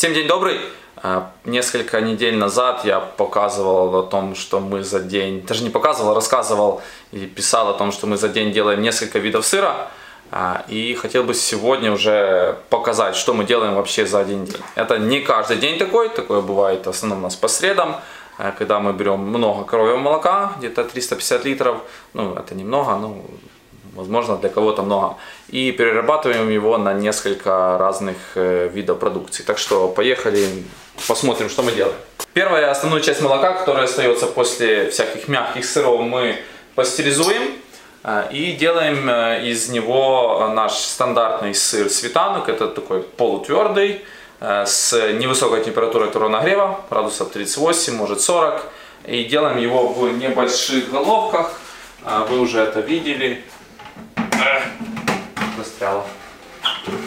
Всем день добрый! А, Несколько недель назад я показывал о том, что мы за день, даже не показывал, а рассказывал и писал о том, что мы за день делаем несколько видов сыра. А, И хотел бы сегодня уже показать, что мы делаем вообще за один день. Это не каждый день такой, такое бывает в основном у нас по средам, когда мы берем много коровьего молока, где-то 350 литров, ну это немного, ну возможно для кого-то много, и перерабатываем его на несколько разных э, видов продукции. Так что поехали, посмотрим, что мы делаем. Первая основную часть молока, которая остается после всяких мягких сыров, мы пастеризуем э, и делаем э, из него наш стандартный сыр светанок. Это такой полутвердый, с невысокой температурой второго нагрева, градусов 38, может 40. И делаем его в небольших головках. Вы уже это видели. Эх, Застряло.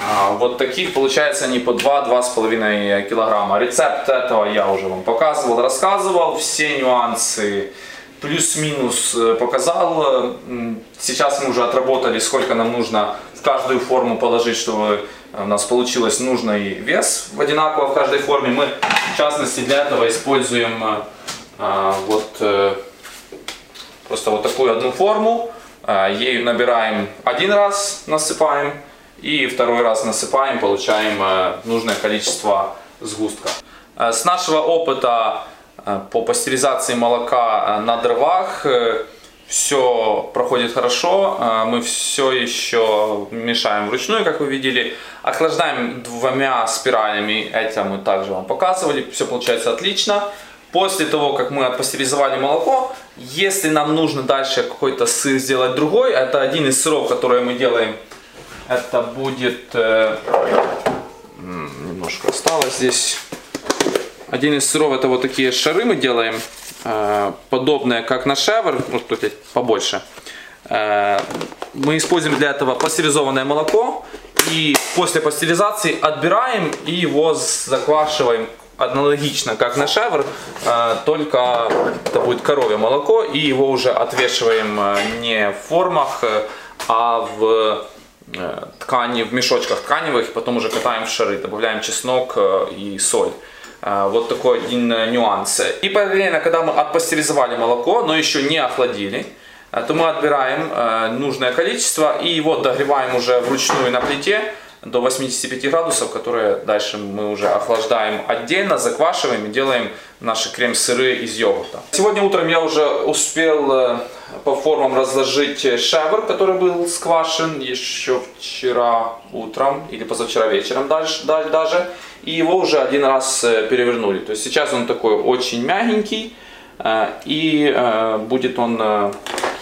А, Вот таких получается они по 2-2,5 килограмма. Рецепт этого я уже вам показывал, рассказывал. Все нюансы плюс-минус э, показал. Сейчас мы уже отработали, сколько нам нужно в каждую форму положить, чтобы у нас получилось нужный вес в одинаково в каждой форме. Мы, в частности, для этого используем а, вот просто вот такую одну форму. А, Ею набираем один раз, насыпаем, и второй раз насыпаем, получаем э, нужное количество сгустка. Э, С нашего опыта э, по пастеризации молока на дровах все проходит хорошо. Мы все еще мешаем вручную, как вы видели. Охлаждаем двумя спиралями, это мы также вам показывали. Все получается отлично. После того, как мы отпастеризовали молоко, если нам нужно дальше какой-то сыр сделать другой, это один из сыров, которые мы делаем. Это будет... э, немножко осталось здесь. Один из сыров это вот такие шары мы делаем, э, подобные как на шевр, может тут есть побольше. Э, Мы используем для этого пастеризованное молоко и после пастеризации отбираем и его заквашиваем аналогично как на шевр, э, только это будет коровье молоко и его уже отвешиваем э, не в формах, э, а в э, ткани, в мешочках тканевых, потом уже катаем в шары, добавляем чеснок э, и соль. Э, Вот такой один нюанс. И параллельно, когда мы отпастеризовали молоко, но еще не охладили, то мы отбираем нужное количество и его догреваем уже вручную на плите до 85 градусов, которые дальше мы уже охлаждаем отдельно, заквашиваем и делаем наши крем-сыры из йогурта. Сегодня утром я уже успел э, по формам разложить шевр, который был сквашен еще вчера утром или позавчера вечером дальше, да- даже. И его уже один раз э, перевернули. То есть сейчас он такой очень мягенький. э, И будет он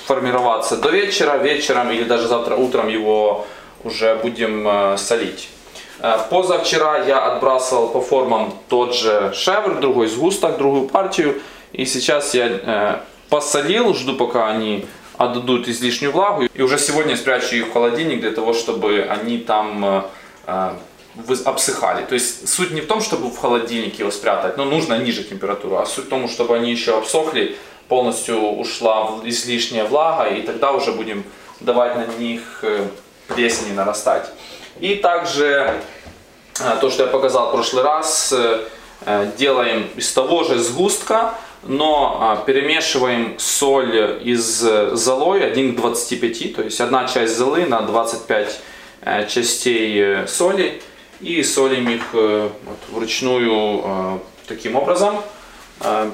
формироваться до вечера, вечером или даже завтра утром его уже будем э, солить. Э, Позавчера я отбрасывал по формам тот же шевр, другой сгусток, другую партию. И сейчас я э, посолил, жду пока они отдадут излишнюю влагу. И уже сегодня спрячу их в холодильник для того, чтобы они там обсыхали. То есть суть не в том, чтобы в холодильнике его спрятать, но нужно ниже температуру, а суть в том, чтобы они еще обсохли, полностью ушла излишняя влага, и тогда уже будем давать на них э, плесени нарастать. И также э, то, что я показал в прошлый раз, э, э, делаем из того же сгустка, но перемешиваем соль из золой 1 к 25, то есть одна часть золы на 25 э, частей соли и солим их вот вручную таким образом.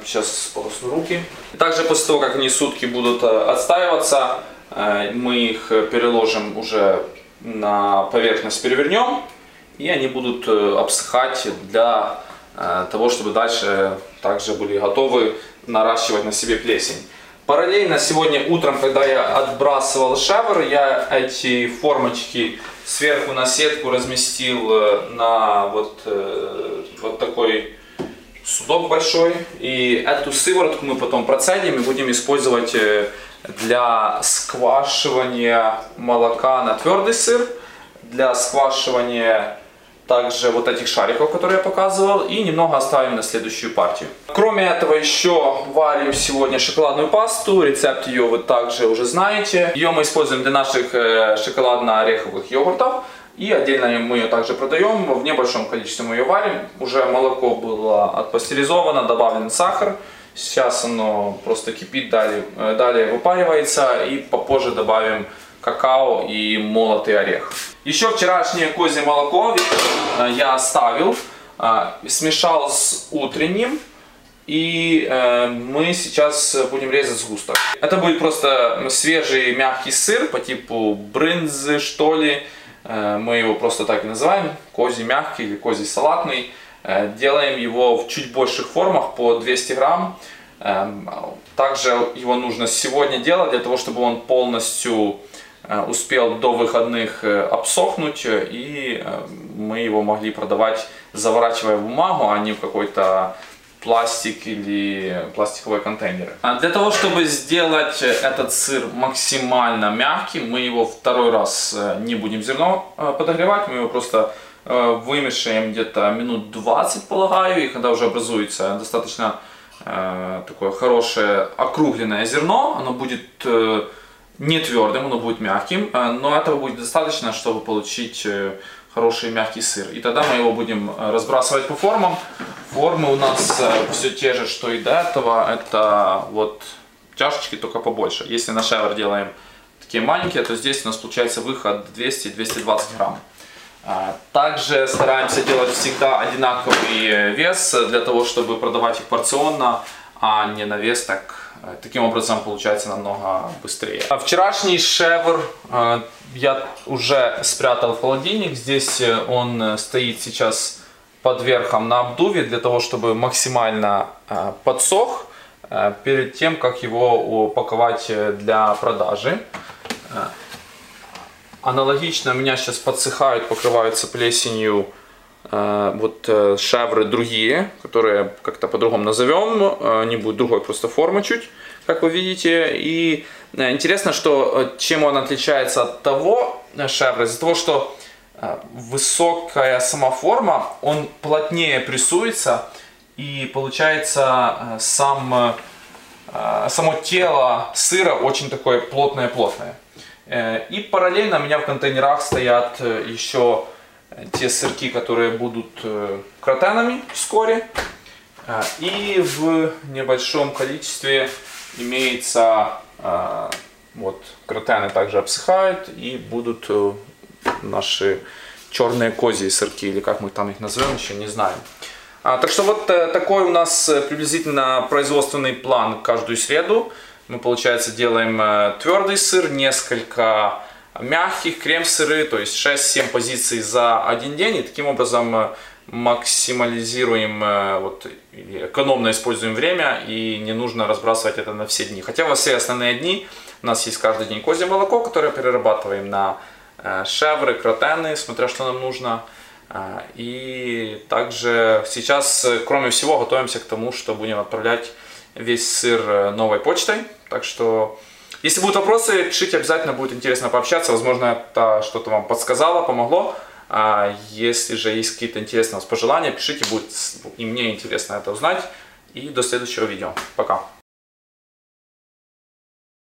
Сейчас полосну руки. Также после того, как они сутки будут отстаиваться, мы их э, переложим уже на поверхность, перевернем, и они будут э, обсыхать для э, того, чтобы дальше также были готовы наращивать на себе плесень. Параллельно сегодня утром, когда я отбрасывал шевр, я эти формочки сверху на сетку разместил э, на вот, э, вот такой судок большой. И эту сыворотку мы потом процедим и будем использовать э, для сквашивания молока на твердый сыр, для сквашивания также вот этих шариков, которые я показывал, и немного оставим на следующую партию. Кроме этого еще варим сегодня шоколадную пасту, рецепт ее вы также уже знаете. Ее мы используем для наших э, шоколадно-ореховых йогуртов. И отдельно мы ее также продаем, в небольшом количестве мы ее варим. Уже молоко было отпастеризовано, добавлен сахар. Сейчас оно просто кипит, далее, э, далее выпаривается и попозже добавим какао и молотый орех. Еще вчерашнее козье молоко э, я оставил, э, смешал с утренним. И э, мы сейчас будем резать сгусток. Это будет просто свежий мягкий сыр по типу брынзы, что ли. Э, мы его просто так и называем. Козий мягкий или козий салатный. Э, делаем его в чуть больших формах по 200 грамм. Э, также его нужно сегодня делать для того, чтобы он полностью э, успел до выходных обсохнуть и мы его могли продавать заворачивая в бумагу, а не в какой-то пластик или пластиковые контейнеры. Для того, чтобы сделать этот сыр максимально мягким, мы его второй раз не будем зерно подогревать, мы его просто вымешаем где-то минут 20, полагаю, и когда уже образуется достаточно такое хорошее округленное зерно, оно будет не твердым, оно будет мягким, но этого будет достаточно, чтобы получить хороший мягкий сыр. И тогда мы его будем разбрасывать по формам. Формы у нас э, все те же, что и до этого. Это вот чашечки, только побольше. Если на шевер делаем такие маленькие, то здесь у нас получается выход 200-220 грамм. А, также стараемся делать всегда одинаковый вес, для того, чтобы продавать их порционно, а не на вес, так, э, таким образом получается намного быстрее. А вчерашний шевр э, я уже спрятал в холодильник, здесь он стоит сейчас под верхом на обдуве для того, чтобы максимально э, подсох э, перед тем, как его упаковать э, для продажи. Аналогично у меня сейчас подсыхают, покрываются плесенью вот шевры другие, которые как-то по-другому назовем, они будут другой просто формы чуть, как вы видите. И интересно, что чем он отличается от того шевра, из-за того, что Э, высокая сама форма, он плотнее прессуется и получается э, сам, э, само тело сыра очень такое плотное-плотное. И параллельно у меня в контейнерах стоят еще те сырки, которые будут кротенами вскоре. И в небольшом количестве имеется вот кротены также обсыхают и будут наши черные козьи сырки, или как мы там их назовем, еще не знаем. А, так что вот э, такой у нас э, приблизительно производственный план каждую среду. Мы, получается, делаем э, твердый сыр, несколько мягких крем-сыры, то есть 6-7 позиций за один день. И таким образом максимализируем, вот, экономно используем время и не нужно разбрасывать это на все дни. Хотя во все основные дни у нас есть каждый день козье молоко, которое перерабатываем на Э, шевры, кротены, смотря что нам нужно. Э, и также сейчас, кроме всего, готовимся к тому, что будем отправлять весь сыр э, новой почтой. Так что, если будут вопросы, пишите, обязательно будет интересно пообщаться. Возможно, это что-то вам подсказало, помогло. А если же есть какие-то интересные пожелания, пишите, будет и мне интересно это узнать. И до следующего видео. Пока.